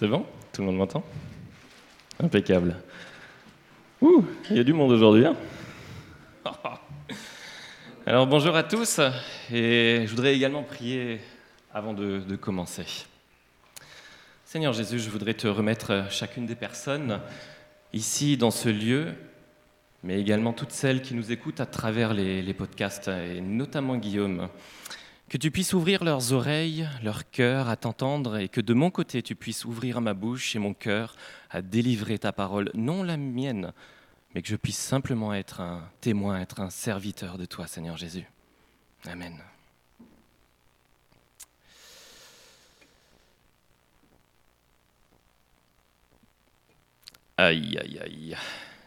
C'est bon Tout le monde m'entend Impeccable. Ouh, il y a du monde aujourd'hui. Hein Alors bonjour à tous, et je voudrais également prier avant de, commencer. Seigneur Jésus, je voudrais te remettre chacune des personnes ici dans ce lieu, mais également toutes celles qui nous écoutent à travers les podcasts, et notamment Guillaume. Que tu puisses ouvrir leurs oreilles, leur cœur à t'entendre et que de mon côté tu puisses ouvrir ma bouche et mon cœur à délivrer ta parole, non la mienne, mais que je puisse simplement être un témoin, être un serviteur de toi, Seigneur Jésus. Amen. Aïe, aïe, aïe.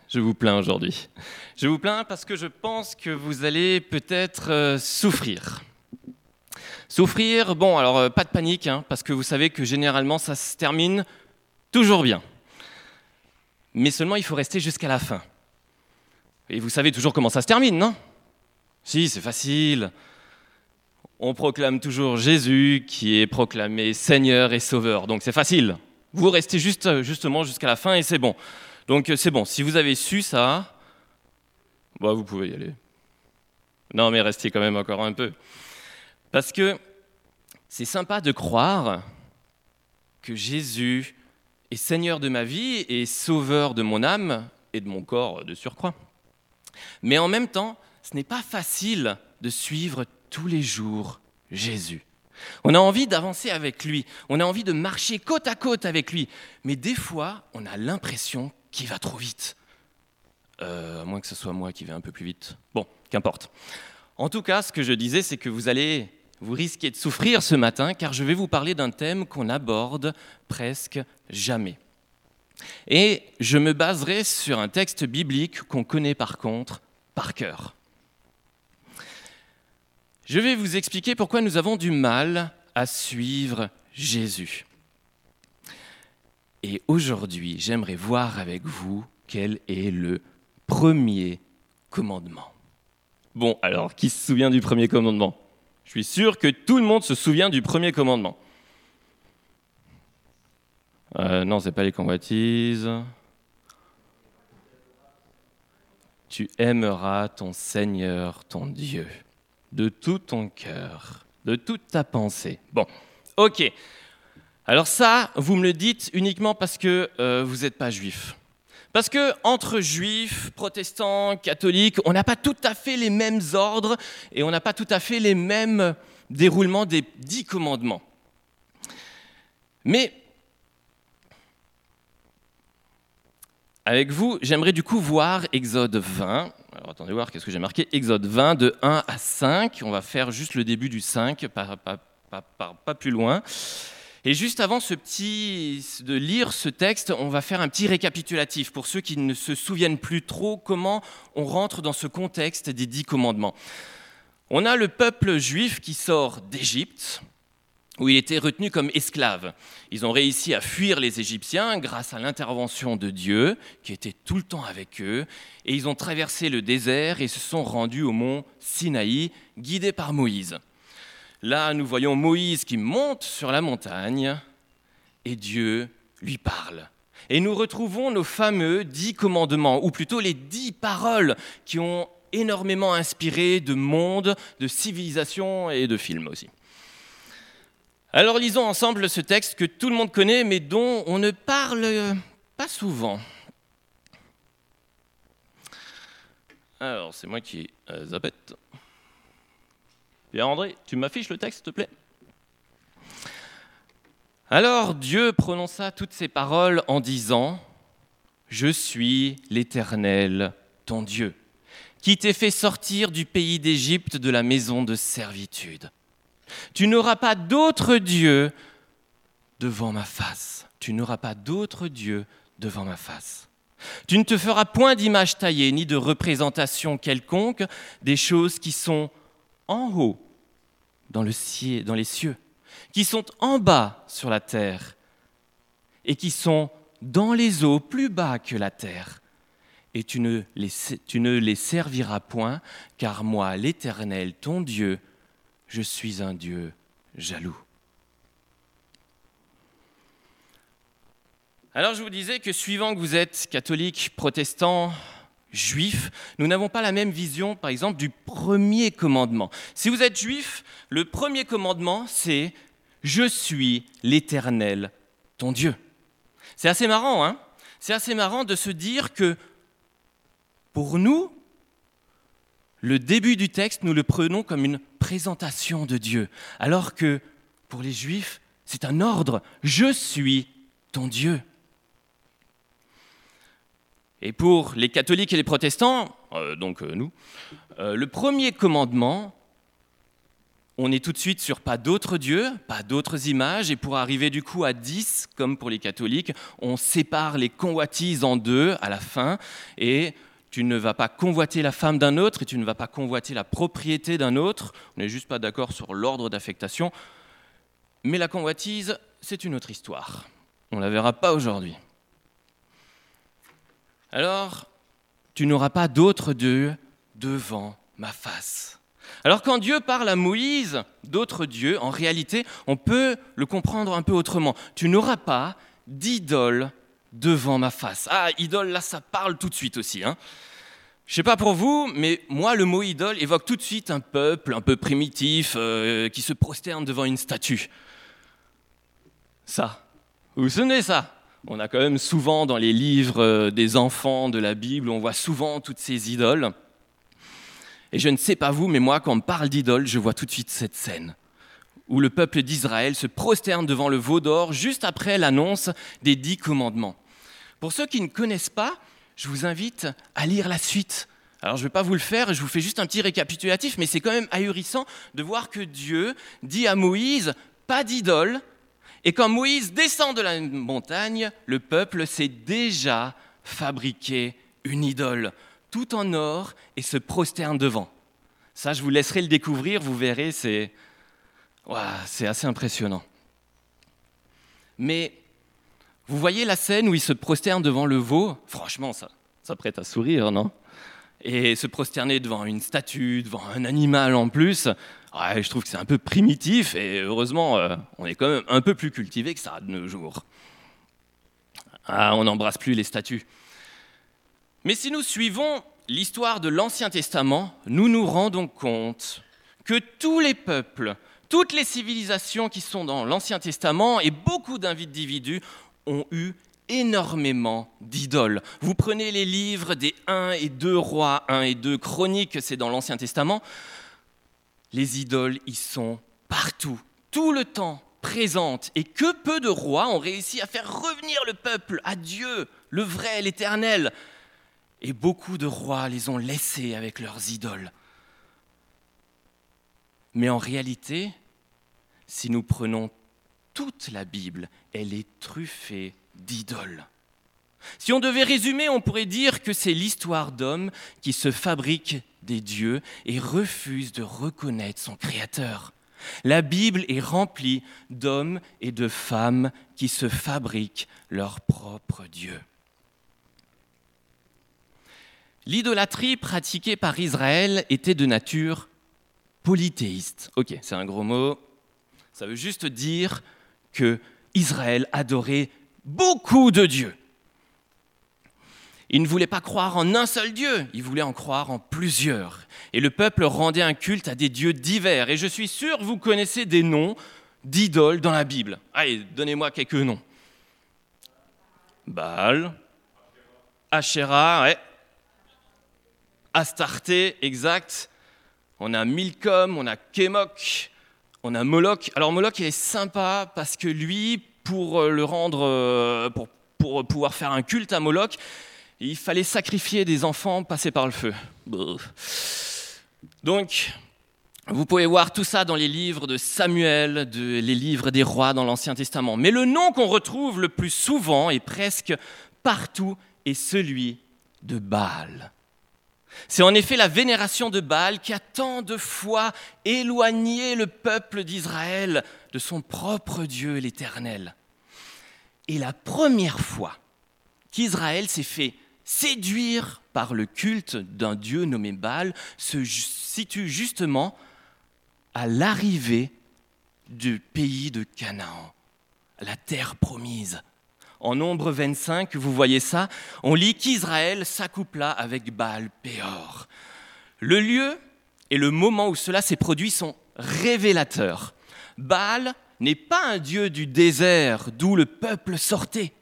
Je vous plains aujourd'hui. Je vous plains parce que je pense que vous allez peut-être euh, souffrir. Souffrir, bon, alors euh, pas de panique, hein, parce que vous savez que généralement ça se termine toujours bien. Mais seulement il faut rester jusqu'à la fin. Et vous savez toujours comment ça se termine, non? Si, c'est facile. On proclame toujours Jésus qui est proclamé Seigneur et Sauveur, donc c'est facile. Vous restez juste, justement jusqu'à la fin et c'est bon. Donc c'est bon, si vous avez su ça, bah, vous pouvez y aller. Non, mais restez quand même encore un peu. Parce que c'est sympa de croire que Jésus est Seigneur de ma vie et Sauveur de mon âme et de mon corps de surcroît. Mais en même temps, ce n'est pas facile de suivre tous les jours Jésus. On a envie d'avancer avec lui, on a envie de marcher côte à côte avec lui, mais des fois, on a l'impression qu'il va trop vite. Euh, à moins que ce soit moi qui vais un peu plus vite. Bon, qu'importe. En tout cas, ce que je disais, c'est que vous allez vous risquez de souffrir ce matin car je vais vous parler d'un thème qu'on aborde presque jamais. Et je me baserai sur un texte biblique qu'on connaît par contre par cœur. Je vais vous expliquer pourquoi nous avons du mal à suivre Jésus. Et aujourd'hui, j'aimerais voir avec vous quel est le premier commandement. Bon, alors, qui se souvient du premier commandement? Je suis sûr que tout le monde se souvient du premier commandement. Euh, non, c'est pas les convoitises. Tu aimeras ton Seigneur, ton Dieu, de tout ton cœur, de toute ta pensée. Bon, ok. Alors ça, vous me le dites uniquement parce que euh, vous n'êtes pas juif. Parce que entre juifs, protestants, catholiques, on n'a pas tout à fait les mêmes ordres et on n'a pas tout à fait les mêmes déroulements des dix commandements. Mais avec vous, j'aimerais du coup voir Exode 20. Alors attendez voir qu'est-ce que j'ai marqué? Exode 20 de 1 à 5. On va faire juste le début du 5, pas, pas plus loin. Et juste avant ce petit, de lire ce texte, on va faire un petit récapitulatif pour ceux qui ne se souviennent plus trop comment on rentre dans ce contexte des dix commandements. On a le peuple juif qui sort d'Égypte, où il était retenu comme esclave. Ils ont réussi à fuir les Égyptiens grâce à l'intervention de Dieu, qui était tout le temps avec eux, et ils ont traversé le désert et se sont rendus au mont Sinaï, guidés par Moïse. Là, nous voyons Moïse qui monte sur la montagne et Dieu lui parle. Et nous retrouvons nos fameux dix commandements, ou plutôt les dix paroles qui ont énormément inspiré de monde, de civilisation et de films aussi. Alors lisons ensemble ce texte que tout le monde connaît, mais dont on ne parle pas souvent. Alors, c'est moi qui euh. Bien André, tu m'affiches le texte, s'il te plaît Alors Dieu prononça toutes ces paroles en disant, Je suis l'Éternel, ton Dieu, qui t'ai fait sortir du pays d'Égypte de la maison de servitude. Tu n'auras pas d'autre Dieu devant ma face. Tu n'auras pas d'autre Dieu devant ma face. Tu ne te feras point d'image taillée ni de représentation quelconque des choses qui sont en haut dans, le ciel, dans les cieux, qui sont en bas sur la terre et qui sont dans les eaux plus bas que la terre. Et tu ne les, tu ne les serviras point, car moi, l'Éternel, ton Dieu, je suis un Dieu jaloux. Alors je vous disais que suivant que vous êtes catholique, protestant, juif, nous n'avons pas la même vision, par exemple, du premier commandement. Si vous êtes juif, le premier commandement, c'est ⁇ Je suis l'Éternel, ton Dieu ⁇ C'est assez marrant, hein? C'est assez marrant de se dire que pour nous, le début du texte, nous le prenons comme une présentation de Dieu, alors que pour les juifs, c'est un ordre. Je suis ton Dieu. Et pour les catholiques et les protestants, euh, donc euh, nous, euh, le premier commandement, on est tout de suite sur pas d'autres dieux, pas d'autres images, et pour arriver du coup à 10, comme pour les catholiques, on sépare les convoitises en deux à la fin, et tu ne vas pas convoiter la femme d'un autre, et tu ne vas pas convoiter la propriété d'un autre, on n'est juste pas d'accord sur l'ordre d'affectation, mais la convoitise, c'est une autre histoire. On ne la verra pas aujourd'hui. Alors, tu n'auras pas d'autre Dieu devant ma face. Alors quand Dieu parle à Moïse d'autres dieux, en réalité, on peut le comprendre un peu autrement. Tu n'auras pas d'idole devant ma face. Ah, idole, là, ça parle tout de suite aussi. Hein. Je sais pas pour vous, mais moi, le mot idole évoque tout de suite un peuple un peu primitif euh, qui se prosterne devant une statue. Ça. Vous vous souvenez ça on a quand même souvent dans les livres euh, des enfants de la Bible, on voit souvent toutes ces idoles. Et je ne sais pas vous, mais moi, quand on parle d'idoles, je vois tout de suite cette scène où le peuple d'Israël se prosterne devant le veau d'or juste après l'annonce des dix commandements. Pour ceux qui ne connaissent pas, je vous invite à lire la suite. Alors je ne vais pas vous le faire, je vous fais juste un petit récapitulatif, mais c'est quand même ahurissant de voir que Dieu dit à Moïse, pas d'idole, et quand Moïse descend de la montagne, le peuple s'est déjà fabriqué une idole, tout en or, et se prosterne devant. Ça, je vous laisserai le découvrir, vous verrez, c'est c'est assez impressionnant. Mais vous voyez la scène où il se prosterne devant le veau? Franchement, ça, ça prête à sourire, non? Et se prosterner devant une statue, devant un animal en plus, je trouve que c'est un peu primitif et heureusement, euh, on est quand même un peu plus cultivé que ça de nos jours. Ah, on n'embrasse plus les statues. Mais si nous suivons l'histoire de l'Ancien Testament, nous nous rendons compte que tous les peuples, toutes les civilisations qui sont dans l'Ancien Testament et beaucoup d'individus ont eu énormément d'idoles. Vous prenez les livres des 1 et 2 rois, 1 et 2 chroniques, c'est dans l'Ancien Testament, les idoles y sont partout, tout le temps présentes. Et que peu de rois ont réussi à faire revenir le peuple à Dieu, le vrai, l'éternel. Et beaucoup de rois les ont laissés avec leurs idoles. Mais en réalité, si nous prenons toute la Bible, elle est truffée d'idoles. Si on devait résumer, on pourrait dire que c'est l'histoire d'hommes qui se fabriquent des dieux et refusent de reconnaître son Créateur. La Bible est remplie d'hommes et de femmes qui se fabriquent leur propre Dieu. L'idolâtrie pratiquée par Israël était de nature polythéiste. Ok, c'est un gros mot. Ça veut juste dire que Israël adorait beaucoup de dieux. Il ne voulait pas croire en un seul Dieu, il voulait en croire en plusieurs. Et le peuple rendait un culte à des dieux divers. Et je suis sûr vous connaissez des noms d'idoles dans la Bible. Allez, donnez-moi quelques noms. Baal, Asherah, ouais. Astarté, exact. On a Milcom, on a Kémok, on a Moloch. Alors Moloch, est sympa parce que lui, pour le rendre, euh, pour pouvoir faire un culte à Moloch, il fallait sacrifier des enfants passés par le feu. Donc, vous pouvez voir tout ça dans les livres de Samuel, les livres des rois dans l'Ancien Testament. Mais le nom qu'on retrouve le plus souvent et presque partout est celui de Baal. C'est en effet la vénération de Baal qui a tant de fois éloigné le peuple d'Israël de son propre Dieu, l'Éternel. Et la première fois qu'Israël s'est fait séduire par le culte d'un dieu nommé Baal, se situe justement à l'arrivée du pays de Canaan, la terre promise. en Nombre 25, vous voyez ça, on lit qu'Israël s'accoupla avec Baal Péor. Le lieu et le moment où cela s'est produit sont révélateurs. Baal n'est pas un dieu du désert d'où le peuple sortait.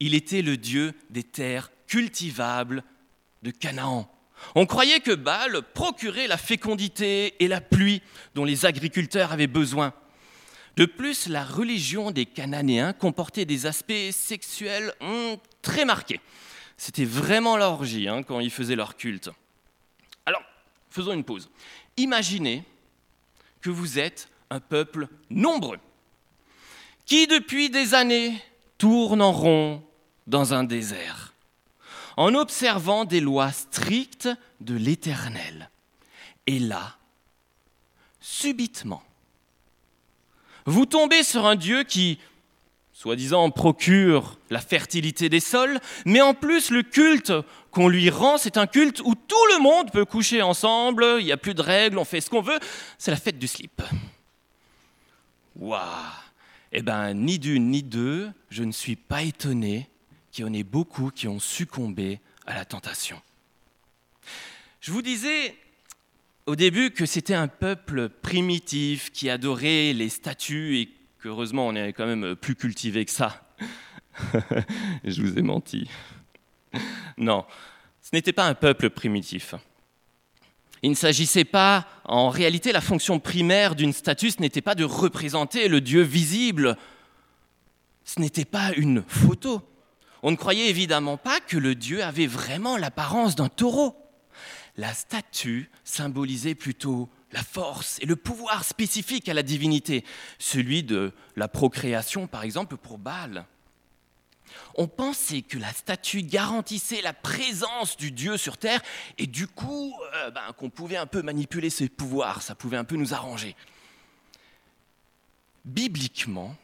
Il était le dieu des terres cultivables de Canaan. On croyait que Baal procurait la fécondité et la pluie dont les agriculteurs avaient besoin. De plus, la religion des Cananéens comportait des aspects sexuels hmm, très marqués. C'était vraiment l'orgie hein, quand ils faisaient leur culte. Alors, faisons une pause. Imaginez que vous êtes un peuple nombreux qui, depuis des années, tourne en rond dans un désert, en observant des lois strictes de l'Éternel. Et là, subitement, vous tombez sur un Dieu qui, soi-disant, procure la fertilité des sols, mais en plus le culte qu'on lui rend, c'est un culte où tout le monde peut coucher ensemble, il n'y a plus de règles, on fait ce qu'on veut, c'est la fête du slip. Waouh Eh bien, ni d'une ni deux, je ne suis pas étonné qu'il y en ait beaucoup qui ont succombé à la tentation. Je vous disais au début que c'était un peuple primitif qui adorait les statues et qu'heureusement on est quand même plus cultivé que ça. Je vous ai menti. Non, ce n'était pas un peuple primitif. Il ne s'agissait pas, en réalité, la fonction primaire d'une statue, ce n'était pas de représenter le Dieu visible. Ce n'était pas une photo. On ne croyait évidemment pas que le Dieu avait vraiment l'apparence d'un taureau la statue symbolisait plutôt la force et le pouvoir spécifique à la divinité, celui de la procréation par exemple pour Baal. On pensait que la statue garantissait la présence du Dieu sur terre et du coup euh, ben, qu'on pouvait un peu manipuler ses pouvoirs, ça pouvait un peu nous arranger. Bibliquement,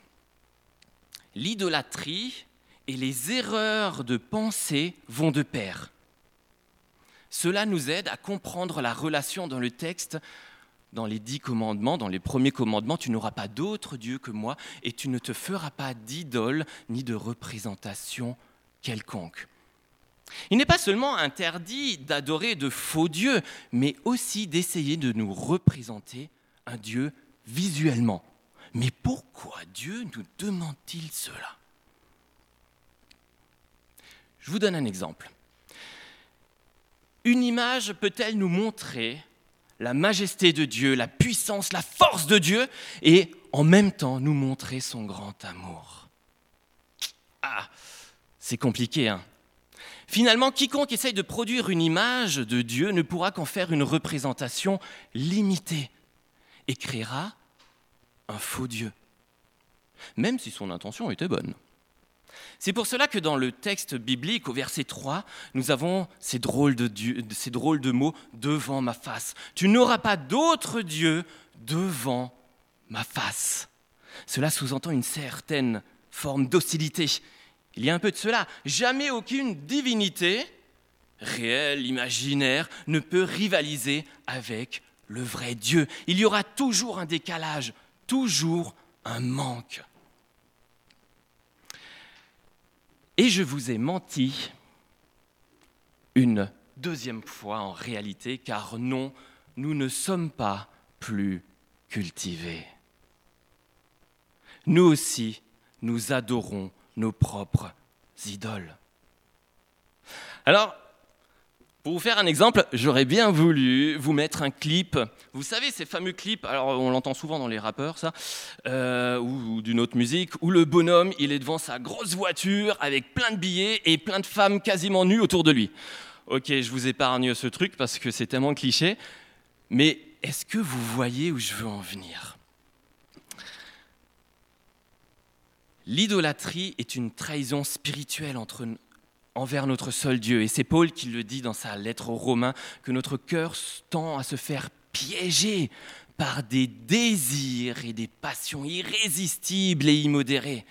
l'idolâtrie et les erreurs de pensée vont de pair. Cela nous aide à comprendre la relation dans le texte, dans les dix commandements, dans les premiers commandements, tu n'auras pas d'autre Dieu que moi et tu ne te feras pas d'idole ni de représentation quelconque. Il n'est pas seulement interdit d'adorer de faux dieux, mais aussi d'essayer de nous représenter un Dieu visuellement. Mais pourquoi Dieu nous demande-t-il cela? Je vous donne un exemple. Une image peut-elle nous montrer la majesté de Dieu, la puissance, la force de Dieu, et en même temps nous montrer son grand amour? Ah, c'est compliqué, hein Finalement, quiconque essaye de produire une image de Dieu ne pourra qu'en faire une représentation limitée et créera un faux Dieu, même si son intention était bonne. C'est pour cela que dans le texte biblique, au verset 3, nous avons ces drôles de, mots devant ma face. Tu n'auras pas d'autre Dieu devant ma face. Cela sous-entend une certaine forme d'hostilité. Il y a un peu de cela. Jamais aucune divinité, réelle, imaginaire, ne peut rivaliser avec le vrai Dieu. Il y aura toujours un décalage, toujours un manque. Et je vous ai menti une deuxième fois en réalité, car non, nous ne sommes pas plus cultivés. Nous aussi, nous adorons nos propres idoles. Alors, pour vous faire un exemple, j'aurais bien voulu vous mettre un clip. Vous savez, ces fameux clips, alors on l'entend souvent dans les rappeurs, ça, euh, ou, d'une autre musique, où le bonhomme, il est devant sa grosse voiture avec plein de billets et plein de femmes quasiment nues autour de lui. Ok, je vous épargne ce truc parce que c'est tellement cliché, mais est-ce que vous voyez où je veux en venir? L'idolâtrie est une trahison spirituelle entre envers notre seul Dieu. Et c'est Paul qui le dit dans sa lettre aux Romains, que notre cœur tend à se faire piéger par des désirs et des passions irrésistibles et immodérées.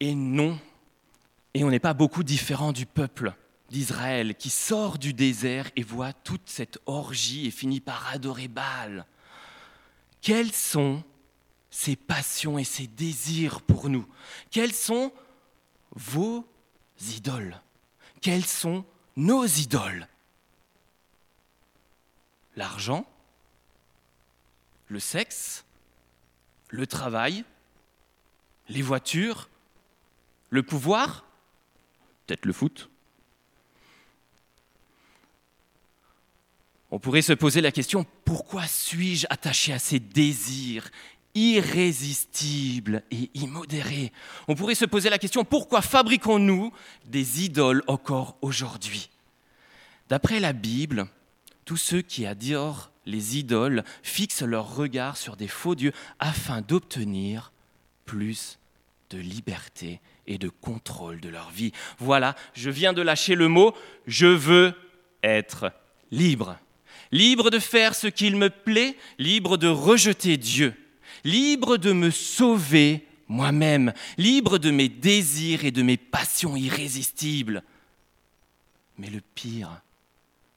Et non, et on n'est pas beaucoup différent du peuple d'Israël qui sort du désert et voit toute cette orgie et finit par adorer Baal. Quelles sont ces passions et ces désirs pour nous? Quels sont vos idoles. Quelles sont nos idoles? L'argent Le sexe Le travail Les voitures Le pouvoir Peut-être le foot. On pourrait se poser la question, pourquoi suis-je attaché à ces désirs irrésistibles et immodérés On pourrait se poser la question, pourquoi fabriquons-nous des idoles encore aujourd'hui? D'après la Bible, tous ceux qui adorent les idoles fixent leur regard sur des faux dieux afin d'obtenir plus de liberté et de contrôle de leur vie. Voilà, je viens de lâcher le mot, je veux être libre. Libre de faire ce qu'il me plaît, libre de rejeter Dieu, libre de me sauver moi-même, libre de mes désirs et de mes passions irrésistibles. Mais le pire,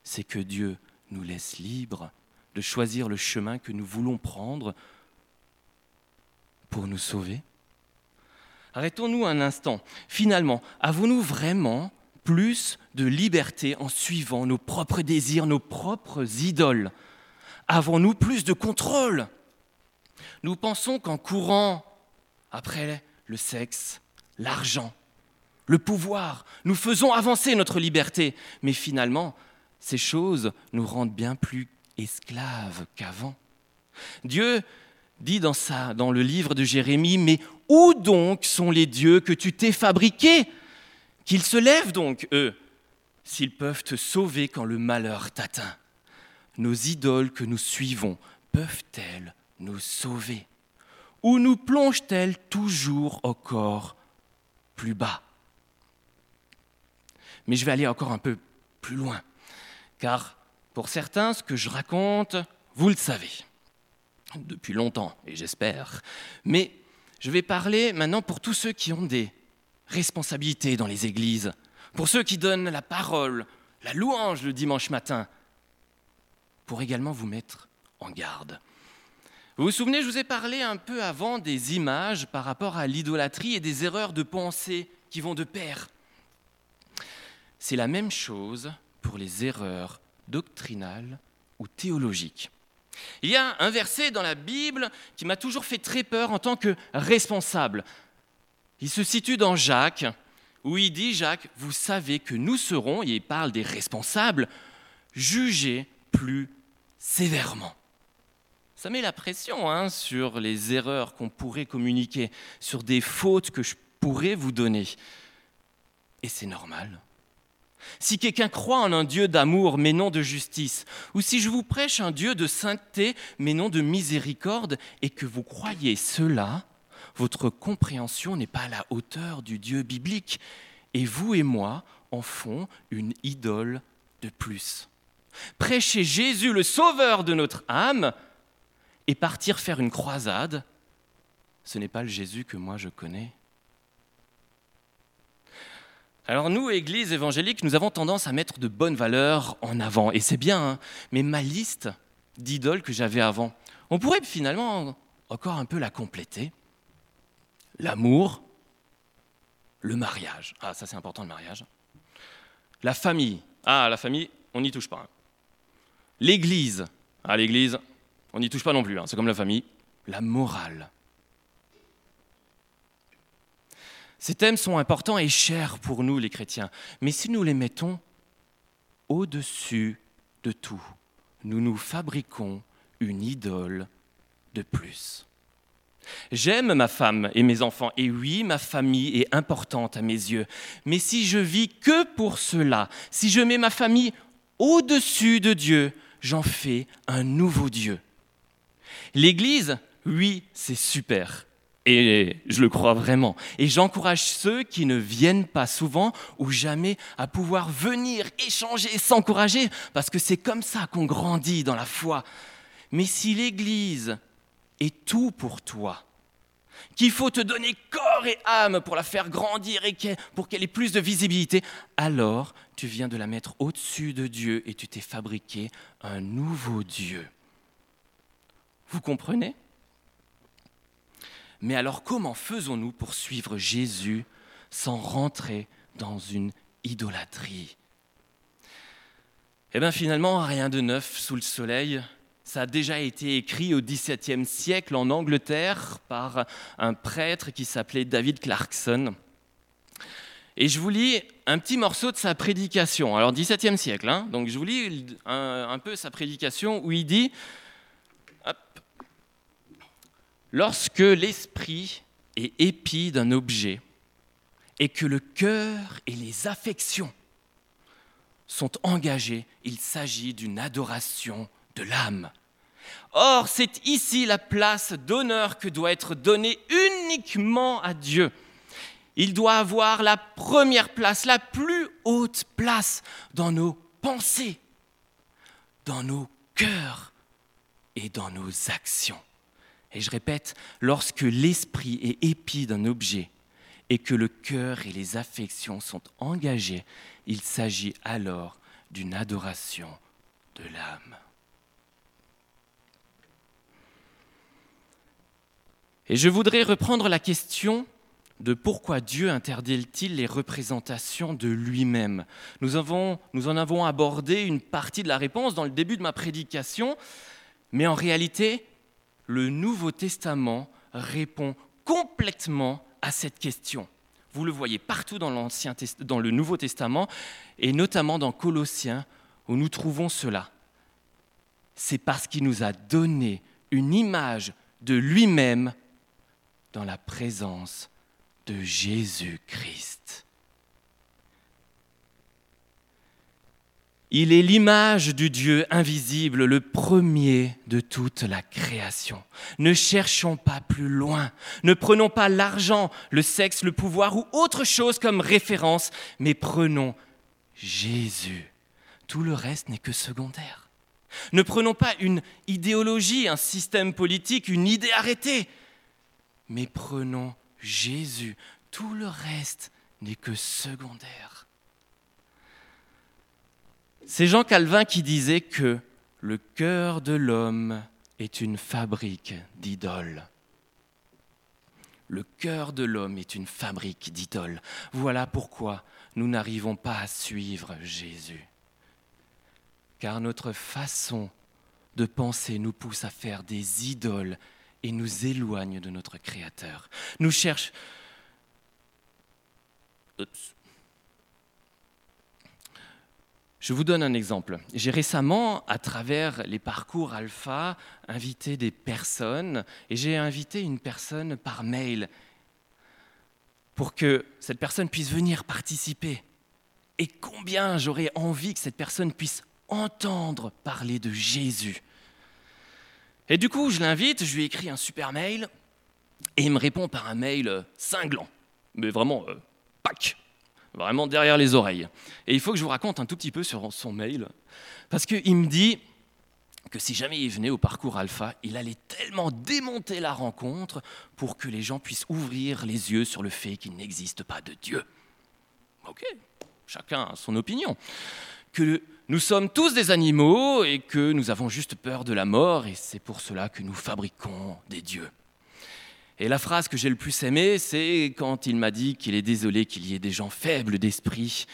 c'est que Dieu nous laisse libres de choisir le chemin que nous voulons prendre pour nous sauver. Arrêtons-nous un instant. Finalement, avons-nous vraiment plus de liberté en suivant nos propres désirs, nos propres idoles? Avons-nous plus de contrôle? Nous pensons qu'en courant après le sexe, l'argent, le pouvoir, nous faisons avancer notre liberté. Mais finalement, ces choses nous rendent bien plus esclaves qu'avant. Dieu dit dans, dans le livre de Jérémie, mais où donc sont les dieux que tu t'es fabriqués? Qu'ils se lèvent donc, eux, s'ils peuvent te sauver quand le malheur t'atteint. Nos idoles que nous suivons peuvent-elles nous sauver Ou nous plongent-elles toujours encore plus bas? Mais je vais aller encore un peu plus loin, car pour certains, ce que je raconte, vous le savez, depuis longtemps, et j'espère. Mais je vais parler maintenant pour tous ceux qui ont des responsabilité dans les églises, pour ceux qui donnent la parole, la louange le dimanche matin, pour également vous mettre en garde. Vous vous souvenez, je vous ai parlé un peu avant des images par rapport à l'idolâtrie et des erreurs de pensée qui vont de pair. C'est la même chose pour les erreurs doctrinales ou théologiques. Il y a un verset dans la Bible qui m'a toujours fait très peur en tant que responsable. Il se situe dans Jacques, où il dit, Jacques, vous savez que nous serons, et il parle des responsables, jugés plus sévèrement. Ça met la pression hein, sur les erreurs qu'on pourrait communiquer, sur des fautes que je pourrais vous donner. Et c'est normal. Si quelqu'un croit en un Dieu d'amour mais non de justice, ou si je vous prêche un Dieu de sainteté mais non de miséricorde, et que vous croyez cela, votre compréhension n'est pas à la hauteur du Dieu biblique. Et vous et moi en font une idole de plus. Prêcher Jésus, le sauveur de notre âme, et partir faire une croisade, ce n'est pas le Jésus que moi je connais. Alors nous, Église évangélique, nous avons tendance à mettre de bonnes valeurs en avant, et c'est bien, hein. mais ma liste d'idoles que j'avais avant, on pourrait finalement encore un peu la compléter l'amour, le mariage. Ah, ça c'est important le mariage. La famille. Ah, la famille, on n'y touche pas. Hein. L'église. Ah, l'église, on n'y touche pas non plus. Hein. C'est comme la famille. La morale. Ces thèmes sont importants et chers pour nous, les chrétiens. Mais si nous les mettons au-dessus de tout, nous nous fabriquons une idole de plus. J'aime ma femme et mes enfants, et oui, ma famille est importante à mes yeux. Mais si je vis que pour cela, si je mets ma famille au-dessus de Dieu, j'en fais un nouveau Dieu. L'Église, oui, c'est super. Et je le crois vraiment. Et j'encourage ceux qui ne viennent pas souvent ou jamais à pouvoir venir échanger s'encourager, parce que c'est comme ça qu'on grandit dans la foi. Mais si l'Église est tout pour toi, qu'il faut te donner corps et âme pour la faire grandir et pour qu'elle ait plus de visibilité, alors tu viens de la mettre au-dessus de Dieu et tu t'es fabriqué un nouveau Dieu. Vous comprenez? Mais alors comment faisons-nous pour suivre Jésus sans rentrer dans une idolâtrie? Eh bien finalement, rien de neuf sous le soleil. Ça a déjà été écrit au XVIIe siècle en Angleterre par un prêtre qui s'appelait David Clarkson. Et je vous lis un petit morceau de sa prédication. Alors, XVIIe siècle, hein, donc je vous lis un, peu sa prédication où il dit Lorsque l'esprit est épi d'un objet et que le cœur et les affections sont engagés, il s'agit d'une adoration de l'âme. Or, c'est ici la place d'honneur que doit être donnée uniquement à Dieu. Il doit avoir la première place, la plus haute place dans nos pensées, dans nos cœurs et dans nos actions. Et je répète, lorsque l'esprit est épi d'un objet et que le cœur et les affections sont engagés, il s'agit alors d'une adoration de l'âme. Et je voudrais reprendre la question de pourquoi Dieu interdit-il les représentations de lui-même. Nous, nous en avons abordé une partie de la réponse dans le début de ma prédication, mais en réalité, le Nouveau Testament répond complètement à cette question. Vous le voyez partout dans, le Nouveau Testament, et notamment dans Colossiens, où nous trouvons cela. C'est parce qu'il nous a donné une image de lui-même dans la présence de Jésus-Christ. Il est l'image du Dieu invisible, le premier de toute la création. Ne cherchons pas plus loin, ne prenons pas l'argent, le sexe, le pouvoir ou autre chose comme référence, mais prenons Jésus. Tout le reste n'est que secondaire. Ne prenons pas une idéologie, un système politique, une idée arrêtée, mais prenons Jésus. Tout le reste n'est que secondaire. C'est Jean Calvin qui disait que le cœur de l'homme est une fabrique d'idoles. Le cœur de l'homme est une fabrique d'idoles. Voilà pourquoi nous n'arrivons pas à suivre Jésus. Car notre façon de penser nous pousse à faire des idoles et nous éloigne de notre Créateur. Nous cherchons... Je vous donne un exemple. J'ai récemment, à travers les parcours alpha, invité des personnes et j'ai invité une personne par mail pour que cette personne puisse venir participer. Et combien j'aurais envie que cette personne puisse entendre parler de Jésus. Et du coup, je l'invite, je lui écris un super mail, et il me répond par un mail cinglant, mais vraiment, euh, vraiment derrière les oreilles. Et il faut que je vous raconte un tout petit peu sur son mail, parce qu'il me dit que si jamais il venait au parcours alpha, il allait tellement démonter la rencontre pour que les gens puissent ouvrir les yeux sur le fait qu'il n'existe pas de Dieu. Ok, chacun a son opinion. Que nous sommes tous des animaux et que nous avons juste peur de la mort et c'est pour cela que nous fabriquons des dieux. Et la phrase que j'ai le plus aimée, c'est quand il m'a dit qu'il est désolé qu'il y ait des gens faibles d'esprit,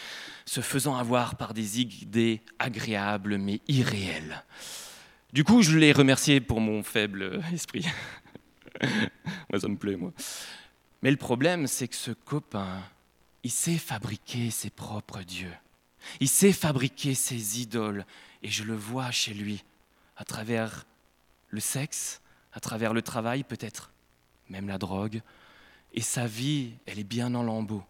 se faisant avoir par des idées agréables mais irréelles. Du coup, je l'ai remercié pour mon faible esprit. moi, ça me plaît, moi. Mais le problème, c'est que ce copain, il sait fabriquer ses propres dieux. Il sait fabriquer ses idoles et je le vois chez lui à travers le sexe, à travers le travail peut-être, même la drogue. Et sa vie, elle est bien en lambeaux.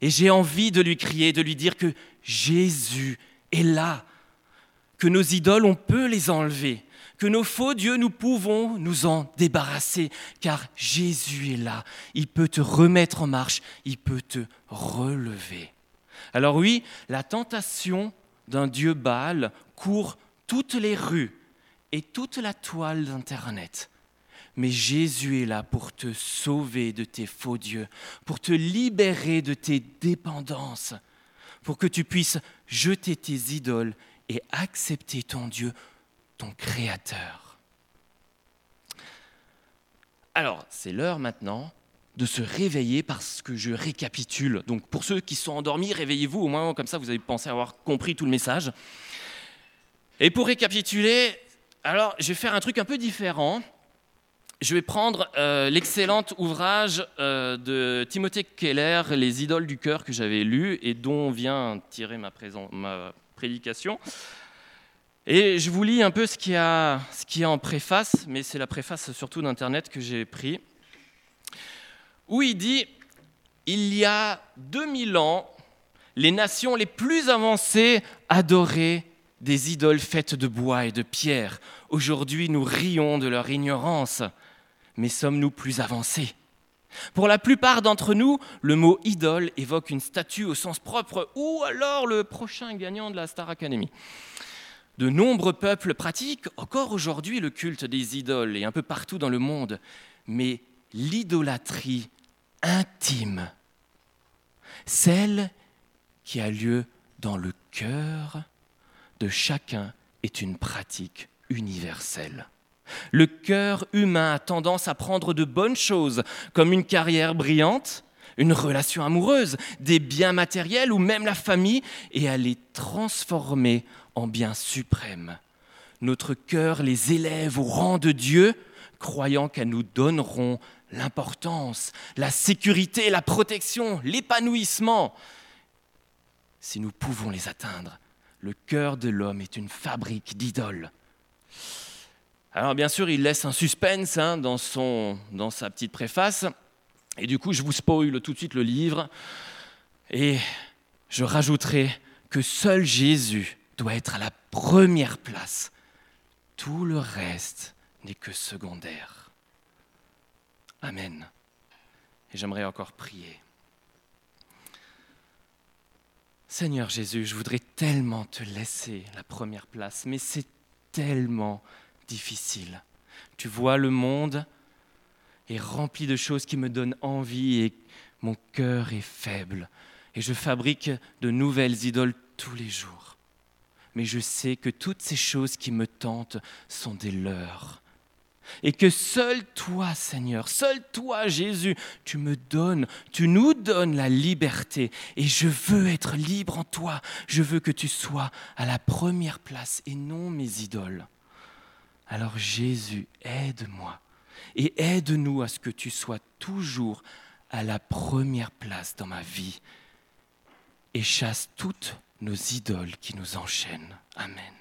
Et j'ai envie de lui crier, de lui dire que Jésus est là, que nos idoles, on peut les enlever, que nos faux dieux, nous pouvons nous en débarrasser, car Jésus est là. Il peut te remettre en marche, il peut te relever. Alors oui, la tentation d'un Dieu Baal court toutes les rues et toute la toile d'Internet. Mais Jésus est là pour te sauver de tes faux dieux, pour te libérer de tes dépendances, pour que tu puisses jeter tes idoles et accepter ton Dieu, ton Créateur. Alors, c'est l'heure maintenant de se réveiller parce que je récapitule. Donc pour ceux qui sont endormis, réveillez-vous au moins, comme ça vous avez pensé avoir compris tout le message. Et pour récapituler, alors je vais faire un truc un peu différent. Je vais prendre euh, l'excellent ouvrage euh, de Timothée Keller, Les idoles du cœur, que j'avais lu et dont vient tirer ma, ma prédication. Et je vous lis un peu ce qu'il y a, ce qui en préface, mais c'est la préface surtout d'Internet que j'ai pris, où il dit Il y a 2000 ans, les nations les plus avancées adoraient des idoles faites de bois et de pierre. Aujourd'hui, nous rions de leur ignorance mais sommes-nous plus avancés? Pour la plupart d'entre nous, le mot idole évoque une statue au sens propre ou alors le prochain gagnant de la Star Academy. De nombreux peuples pratiquent encore aujourd'hui le culte des idoles et un peu partout dans le monde, mais l'idolâtrie intime, celle qui a lieu dans le cœur de chacun, est une pratique universelle. Le cœur humain a tendance à prendre de bonnes choses, comme une carrière brillante, une relation amoureuse, des biens matériels ou même la famille, et à les transformer en biens suprêmes. Notre cœur les élève au rang de Dieu, croyant qu'elles nous donneront l'importance, la sécurité, la protection, l'épanouissement. Si nous pouvons les atteindre, le cœur de l'homme est une fabrique d'idoles. Alors bien sûr, il laisse un suspense hein, dans, son, dans sa petite préface. Et du coup, je vous spoil tout de suite le livre. Et je rajouterai que seul Jésus doit être à la première place. Tout le reste n'est que secondaire. Amen. Et j'aimerais encore prier. Seigneur Jésus, je voudrais tellement te laisser la première place, mais c'est tellement difficile. Tu vois, le monde est rempli de choses qui me donnent envie et mon cœur est faible. Et je fabrique de nouvelles idoles tous les jours. Mais je sais que toutes ces choses qui me tentent sont des leurs. Et que seul toi, Seigneur, seul toi, Jésus, tu me donnes, tu nous donnes la liberté. Et je veux être libre en toi. Je veux que tu sois à la première place et non mes idoles. Alors Jésus, aide-moi et aide-nous à ce que tu sois toujours à la première place dans ma vie et chasse toutes nos idoles qui nous enchaînent. Amen.